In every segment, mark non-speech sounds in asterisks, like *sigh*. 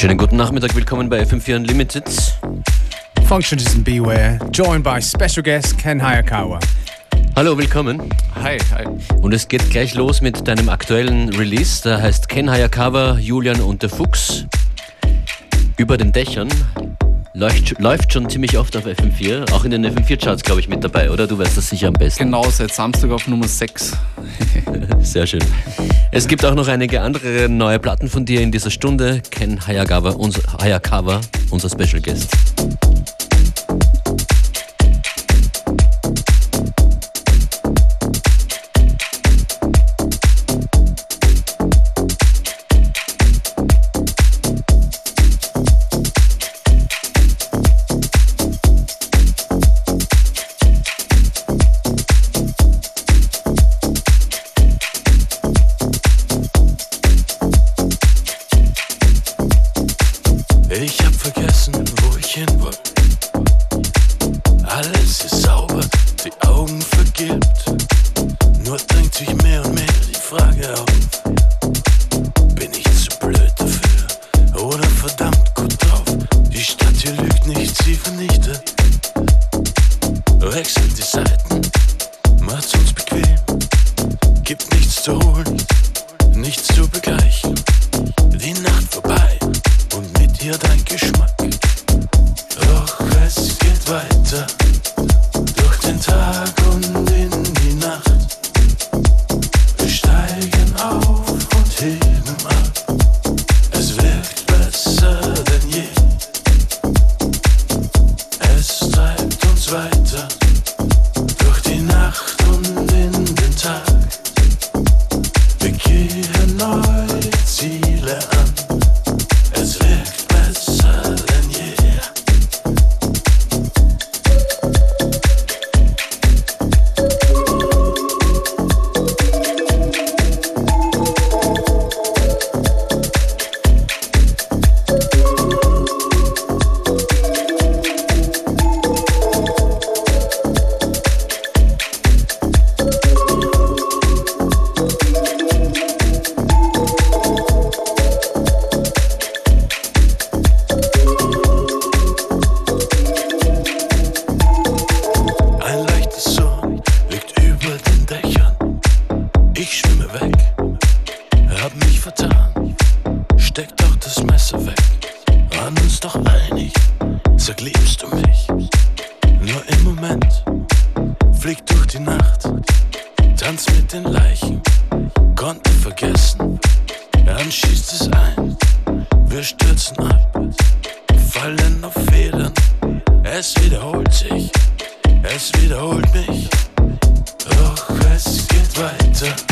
Schönen guten Nachmittag, willkommen bei FM4 Unlimited. Functionist and Beware, joined by special guest Ken Hayakawa. Hallo, willkommen. Hi, hi. Und es geht gleich los mit deinem aktuellen Release. Der heißt Ken Hayakawa, Julian und der Fuchs. Über den Dächern. Läuft, läuft schon ziemlich oft auf FM4, auch in den FM4-Charts, glaube ich, mit dabei, oder? Du weißt das sicher am besten. Genau, seit Samstag auf Nummer 6. *laughs* Sehr schön. Es gibt auch noch einige andere neue Platten von dir in dieser Stunde. Ken Hayakawa, unser, Hayakawa, unser Special Guest. где-то winter.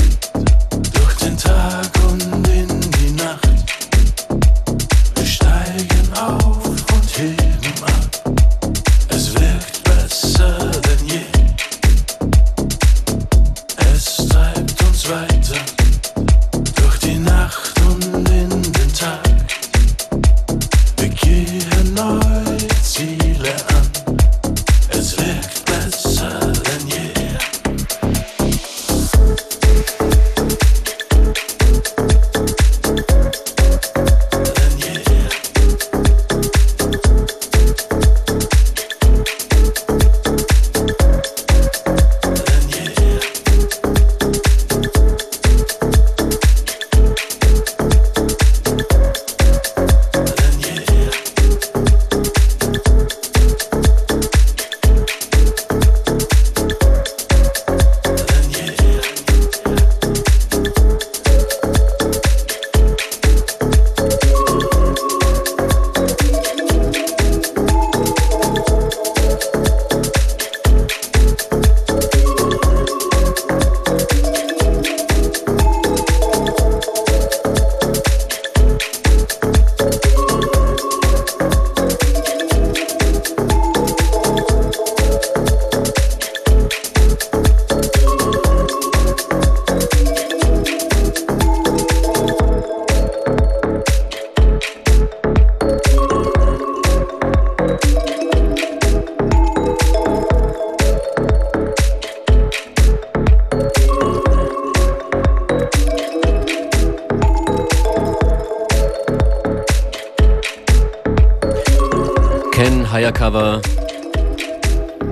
Hayakawa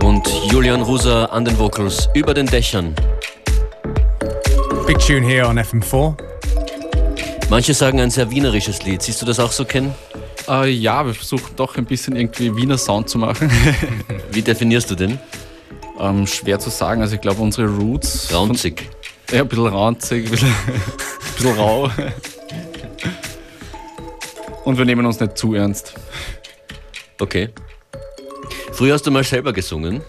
und Julian Ruser an den Vocals über den Dächern. Big tune here on FM4. Manche sagen ein sehr wienerisches Lied. Siehst du das auch so, Ken? Äh, ja, wir versuchen doch ein bisschen irgendwie Wiener Sound zu machen. *laughs* Wie definierst du den? ähm, schwer zu sagen. Also ich glaube, unsere Roots. Raunzig. Von, ja, ein bisschen raunzig, ein bisschen, *laughs* ein bisschen rau. Und wir nehmen uns nicht zu ernst. Okay. Früher hast du mal selber gesungen.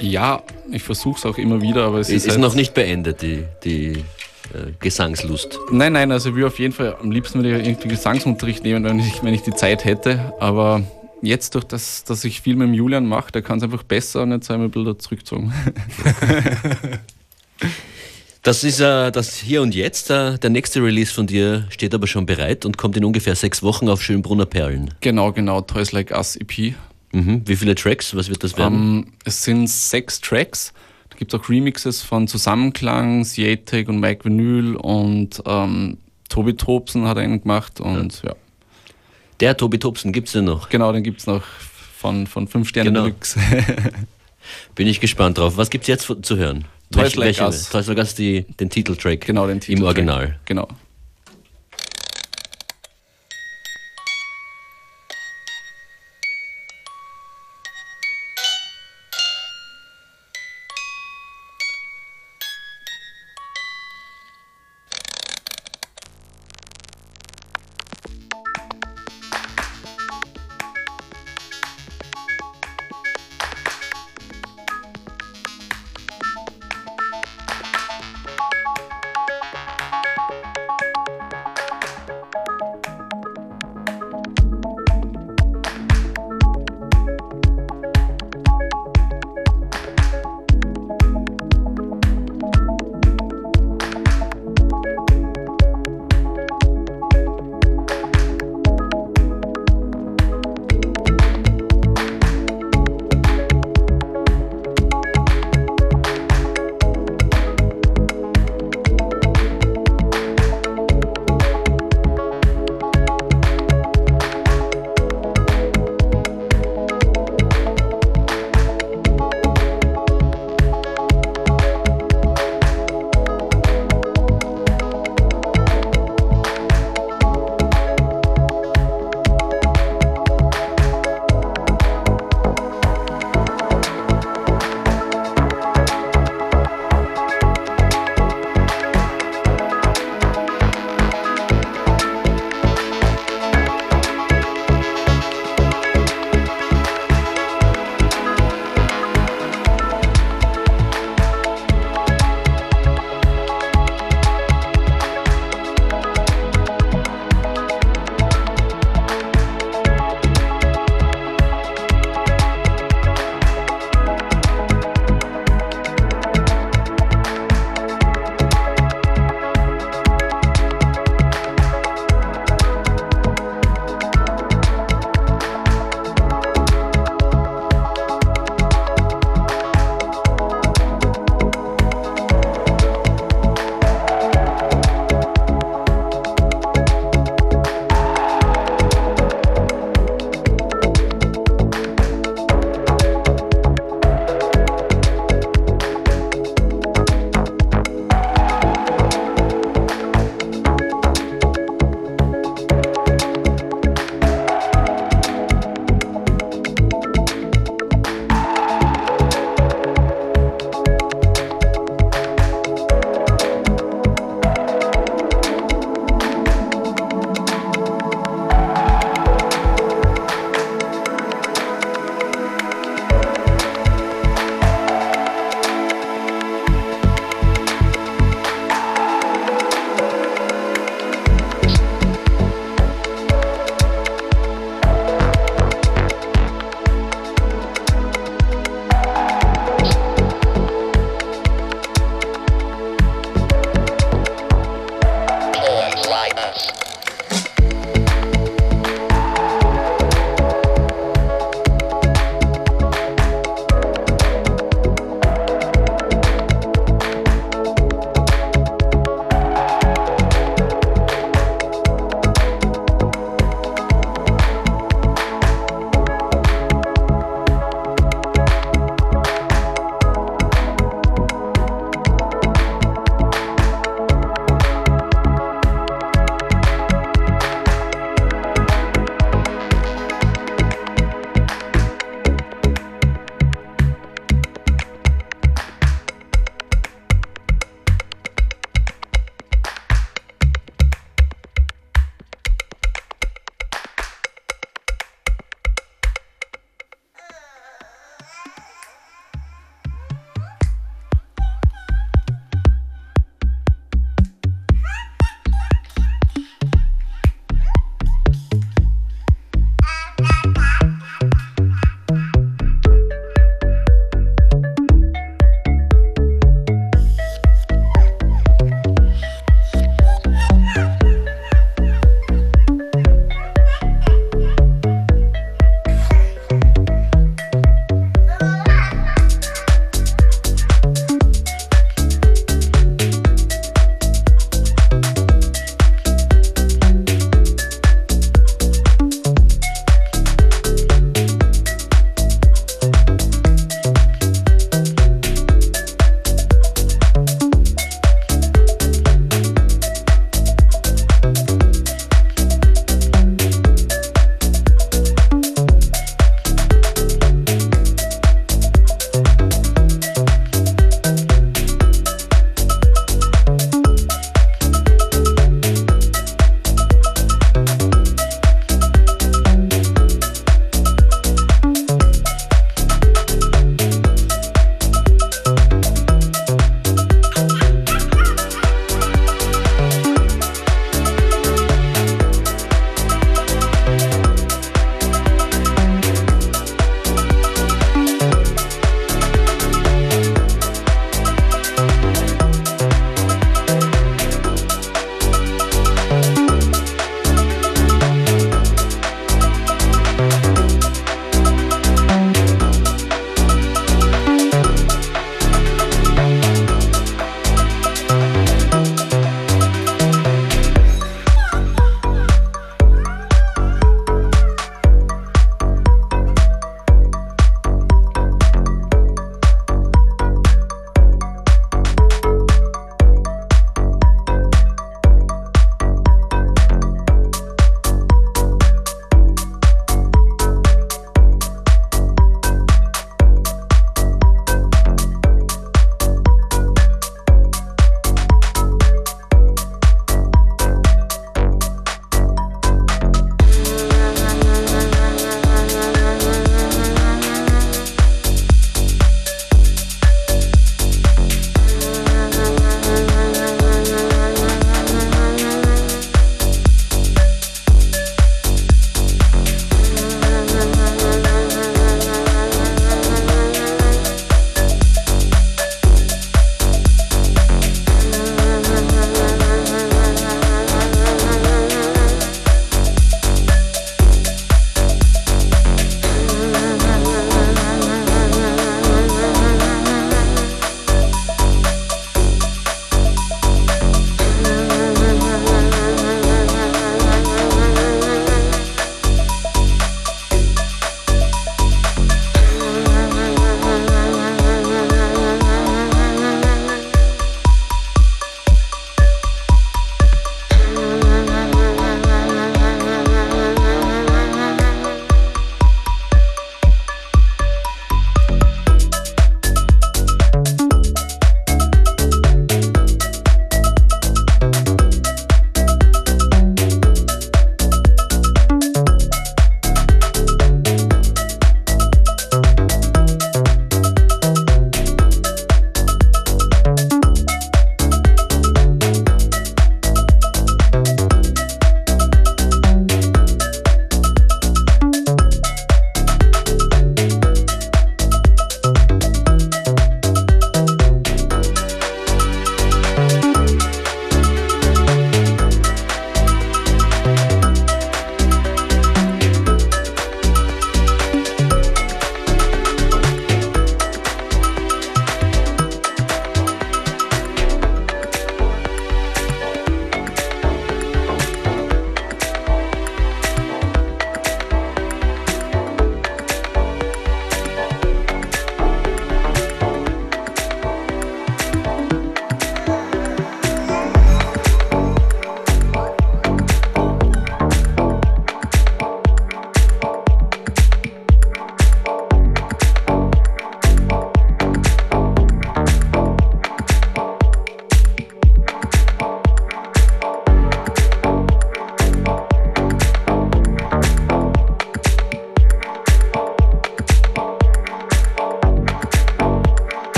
Ja, ich versuche es auch immer wieder, aber es ist, ist, halt noch nicht beendet, die, die äh, Gesangslust. Nein, nein, also wir auf jeden Fall am liebsten würde ich irgendwie Gesangsunterricht nehmen, wenn ich, wenn ich die Zeit hätte. Aber jetzt durch das, dass ich viel mit dem Julian mache, der kann es einfach besser und jetzt sei ich ein bisschen zurückgezogen. *laughs* Das ist äh, das Hier und Jetzt. Äh, der nächste Release von dir steht aber schon bereit und kommt in ungefähr sechs Wochen auf Schönbrunner Perlen. Genau, genau, Toys Like Us EP. Mhm. Wie viele Tracks? Was wird das werden? Um, ähm, es sind sechs Tracks. Da gibt es auch Remixes von Zusammenklang, Sietek und Mike Vinyl und ähm, Tobi Tobsen hat einen gemacht und ja. ja. Der Tobi Tobsen gibt es denn noch? Genau, den gibt es noch von, von 5 Sternen genau. Deluxe. *laughs* Bin ich gespannt drauf. Was gibt es jetzt zu hören? Toys Like Us. Toys Like Us, die, den Titeltrack. Genau, den Titeltrack. Im Original. Genau.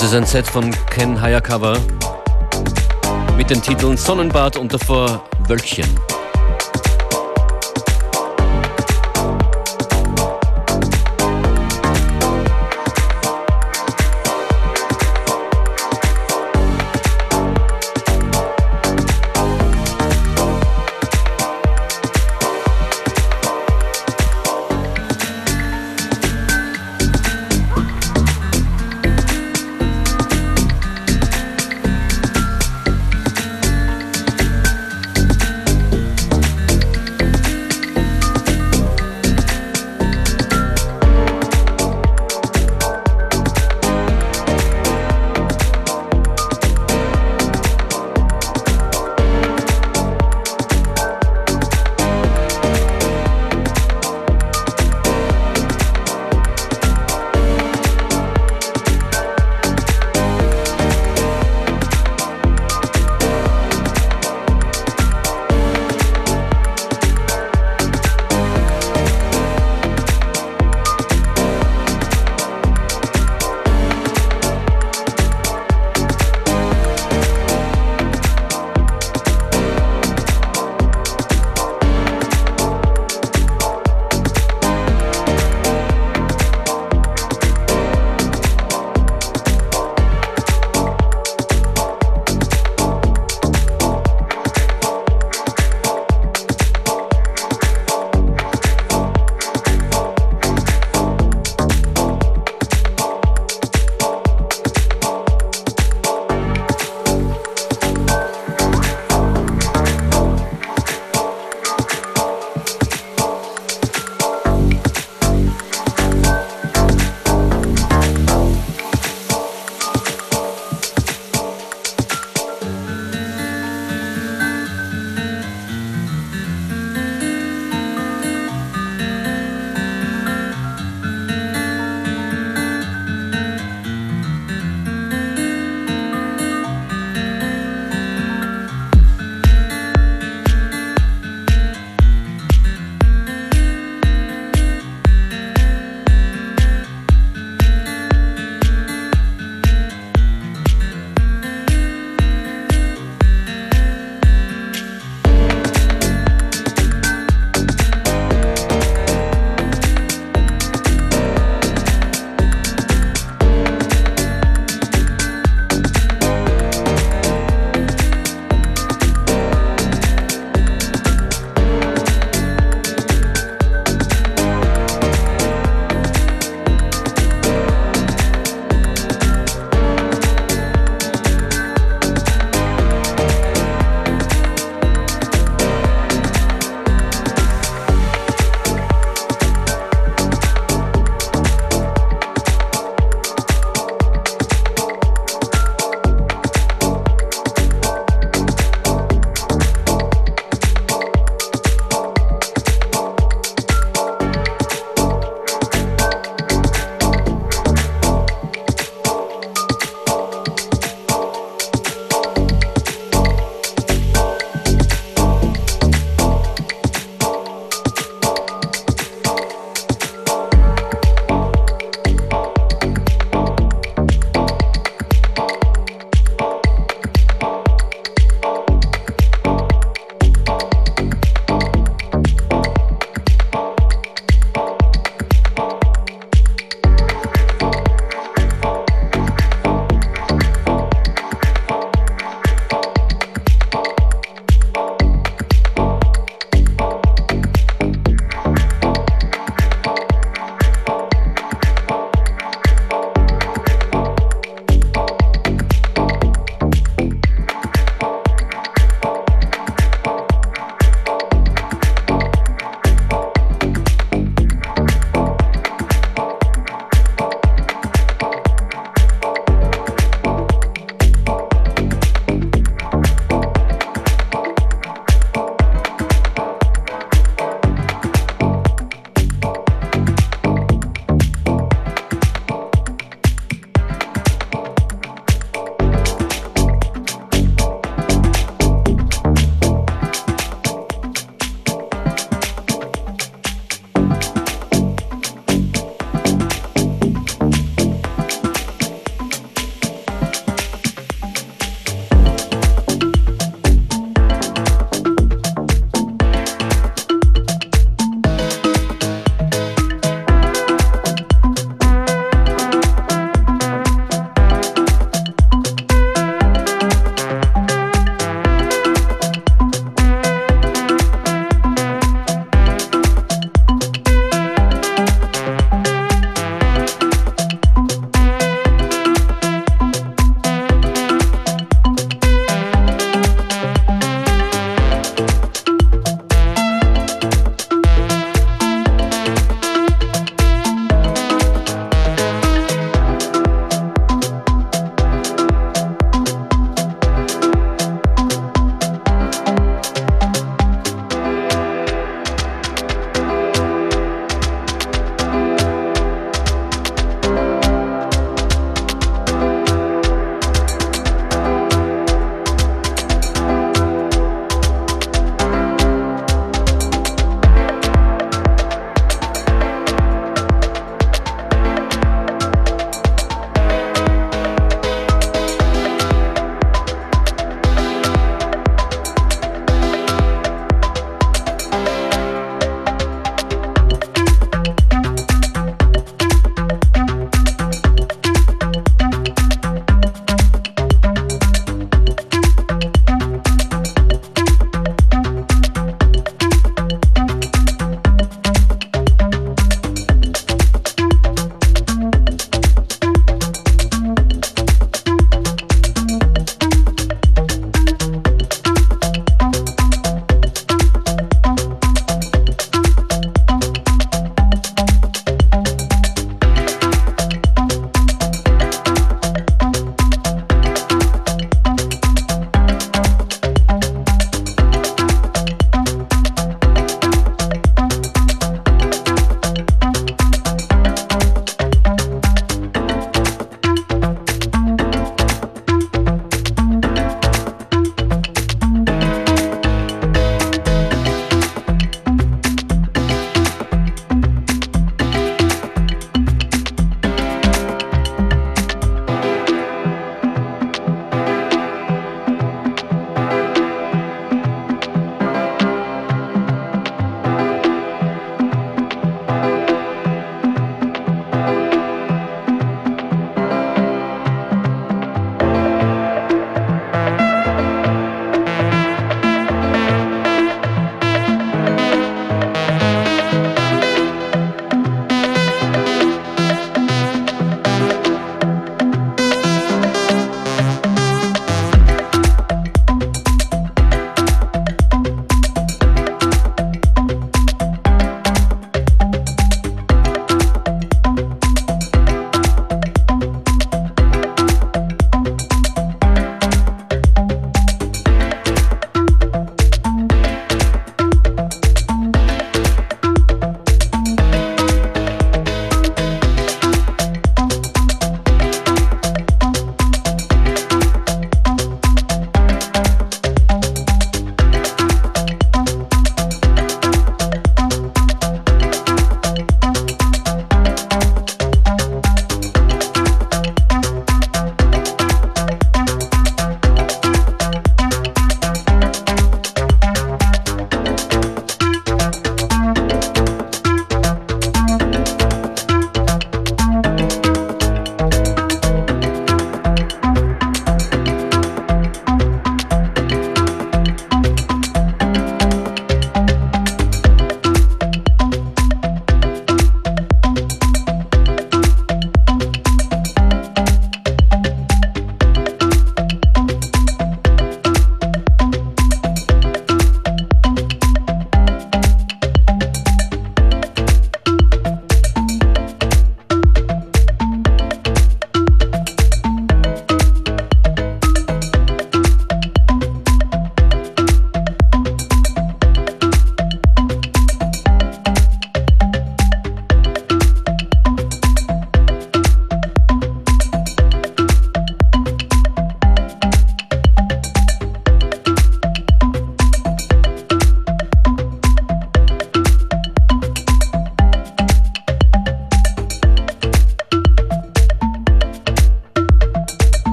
Das ist ein Set von Ken Hayakawa mit den Titeln Sonnenbad und davor Wölkchen.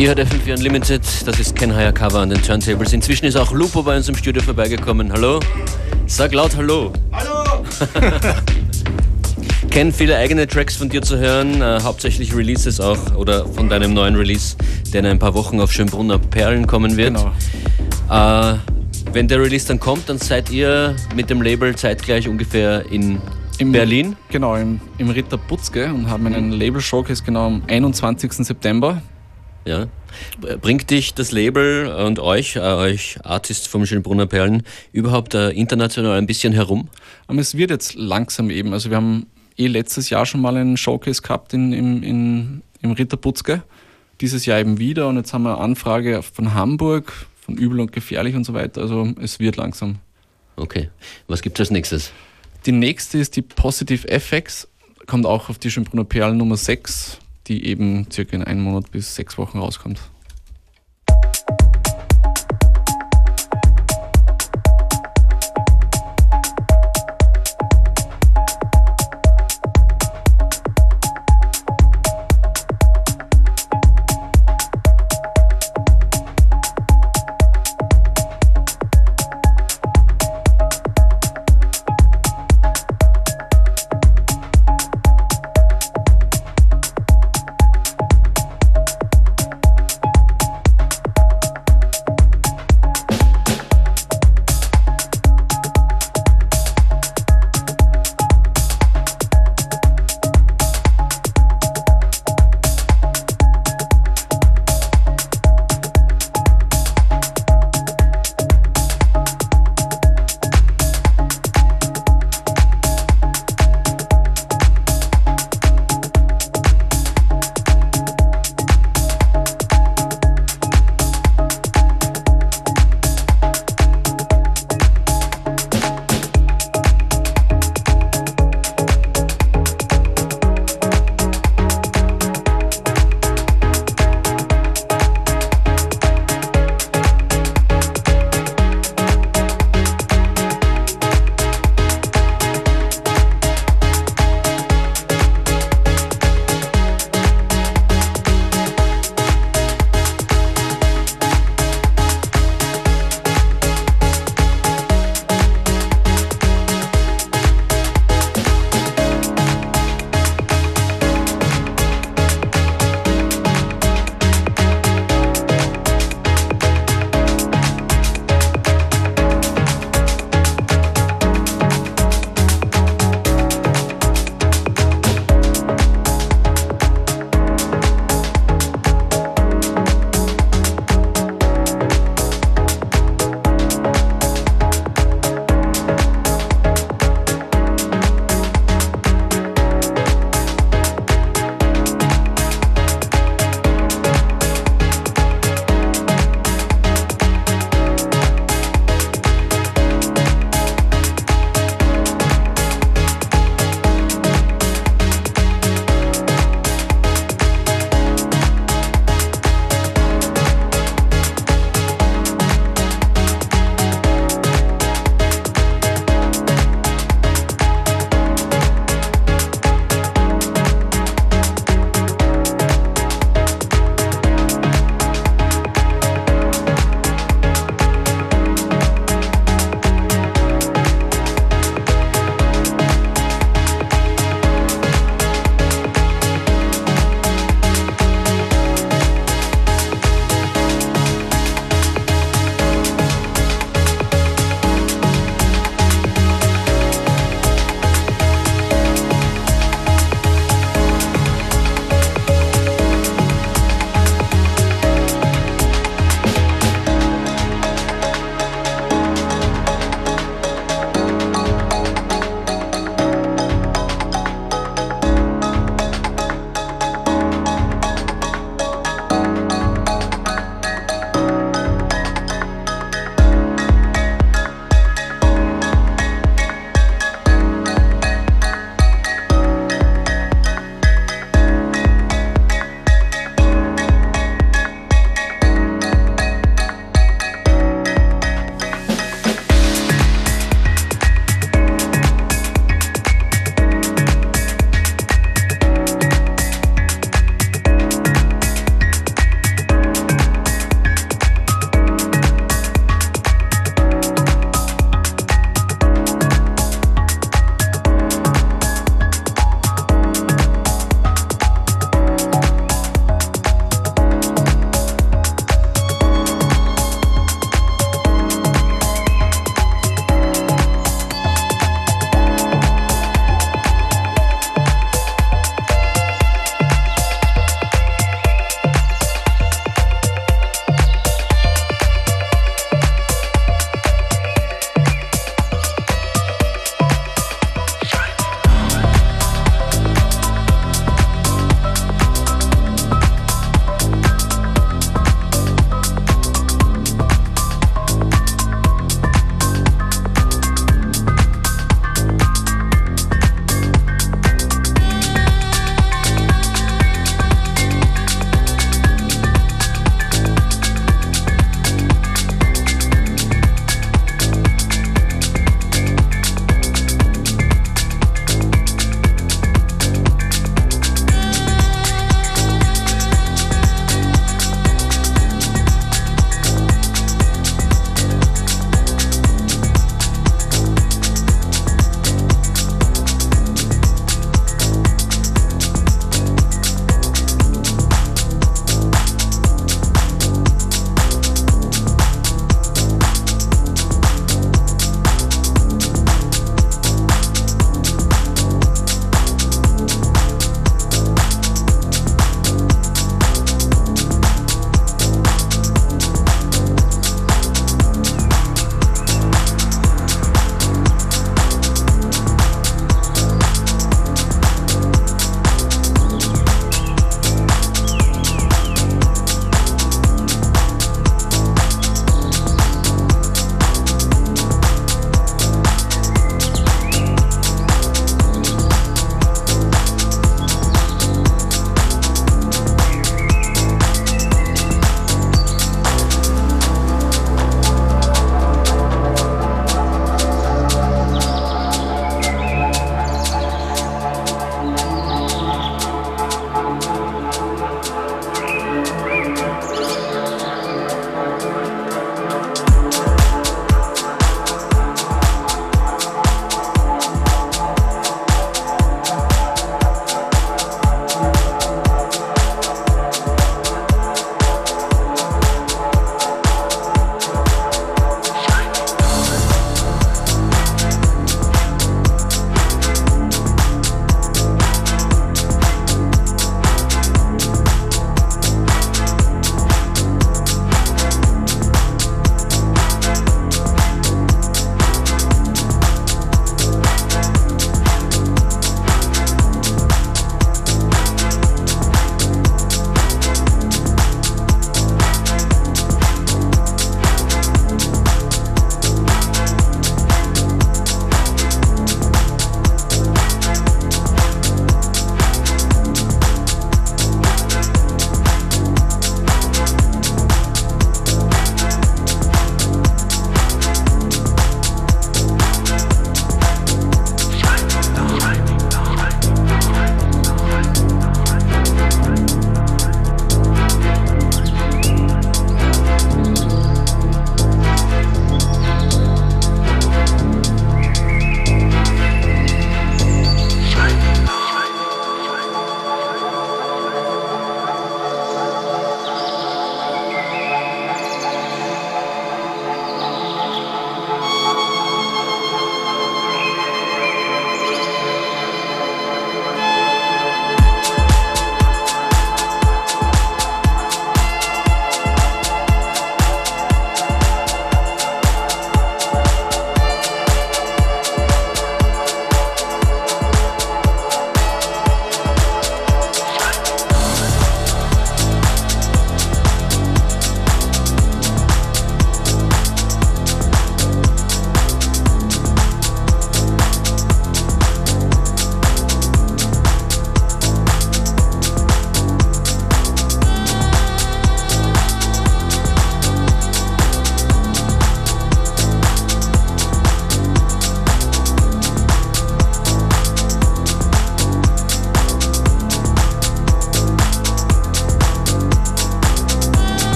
Ihr hört FM4 Unlimited, das ist Ken Hayakawa an den Turntables. Inzwischen ist auch Lupo bei uns im Studio vorbeigekommen. Hallo? Sag laut Hallo. Hallo! *laughs* Ken, viele eigene Tracks von dir zu hören, äh, hauptsächlich Releases auch oder von deinem neuen Release, der in ein paar Wochen auf Schönbrunner Perlen kommen wird. Genau. Äh, wenn der Release dann kommt, dann seid ihr mit dem Label zeitgleich ungefähr in Im, Berlin. Genau, im, im Ritter Butzke und haben einen Label-Showcase genau am 21. September. Ja. Bringt dich das Label und euch, äh, euch Artists vom Schönbrunner Perlen, überhaupt äh, international ein bisschen herum? Aber es wird jetzt langsam eben. Also wir haben eh letztes Jahr schon mal einen Showcase gehabt in, in, in, im Ritter Butzke. Dieses Jahr eben wieder und jetzt haben wir eine Anfrage von Hamburg, von Übel und Gefährlich und so weiter. Also es wird langsam. Okay. Was gibt es als nächstes? Die nächste ist die Positive FX, kommt auch auf die Schönbrunner Perlen Nummer 6, die eben circa in einem Monat bis sechs Wochen rauskommt.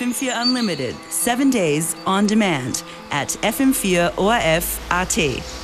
FM4 Unlimited, seven days on demand at FM4 ORF AT.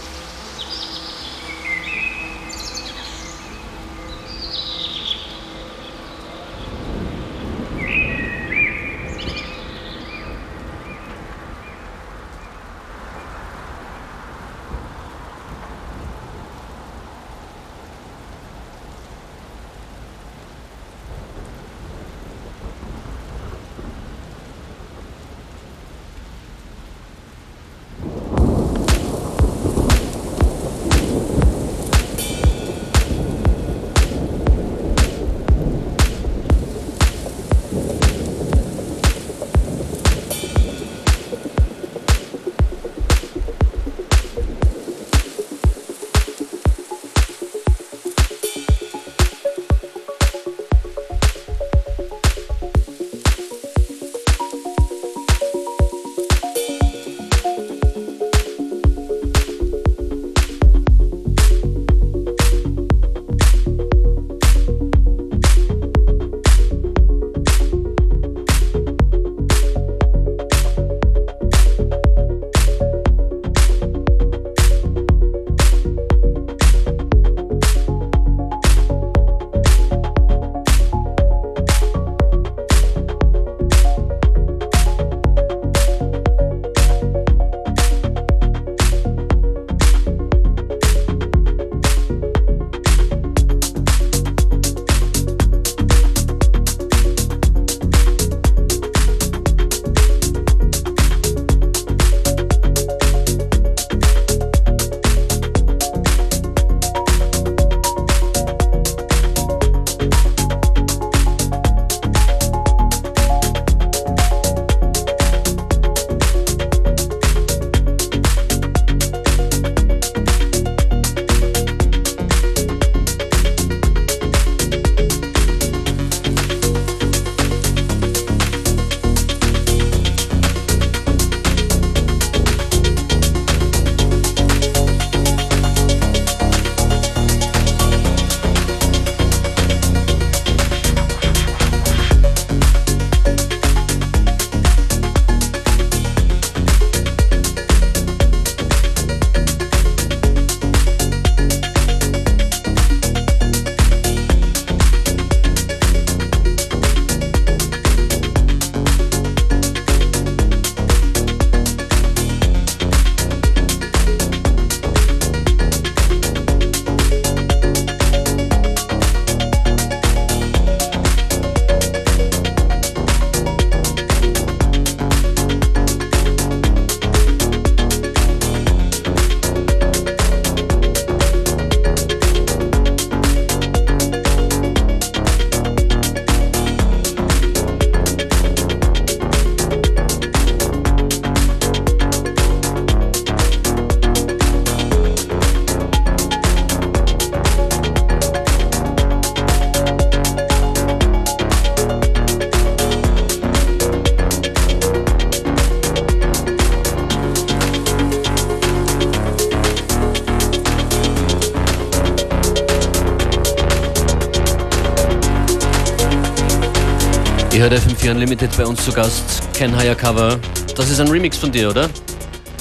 Ihr hört FM4 Unlimited bei uns zu Gast, Ken Cover. Das ist ein Remix von dir, oder?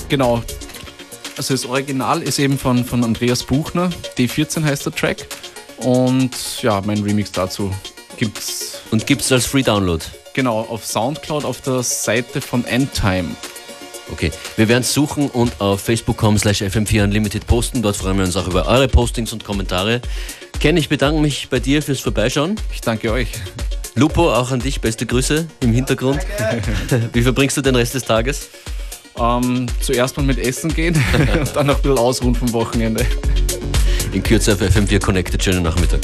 Genau. Also das Original ist eben von, von Andreas Buchner. D14 heißt der Track. Und ja, mein Remix dazu gibt's. Und gibt's als Free Download? Genau, auf Soundcloud auf der Seite von Endtime. Okay, wir werden es suchen und auf facebook.com slash fm4 unlimited posten. Dort freuen wir uns auch über eure Postings und Kommentare. Ken, ich bedanke mich bei dir fürs Vorbeischauen. Ich danke euch. Lupo, auch an dich, beste Grüße im Hintergrund. *laughs* Wie verbringst du den Rest des Tages? Ähm, zuerst mal mit Essen gehen *laughs* und dann noch ein bisschen ausruhen vom Wochenende. In Kürze auf FM4 Connected. Schönen Nachmittag.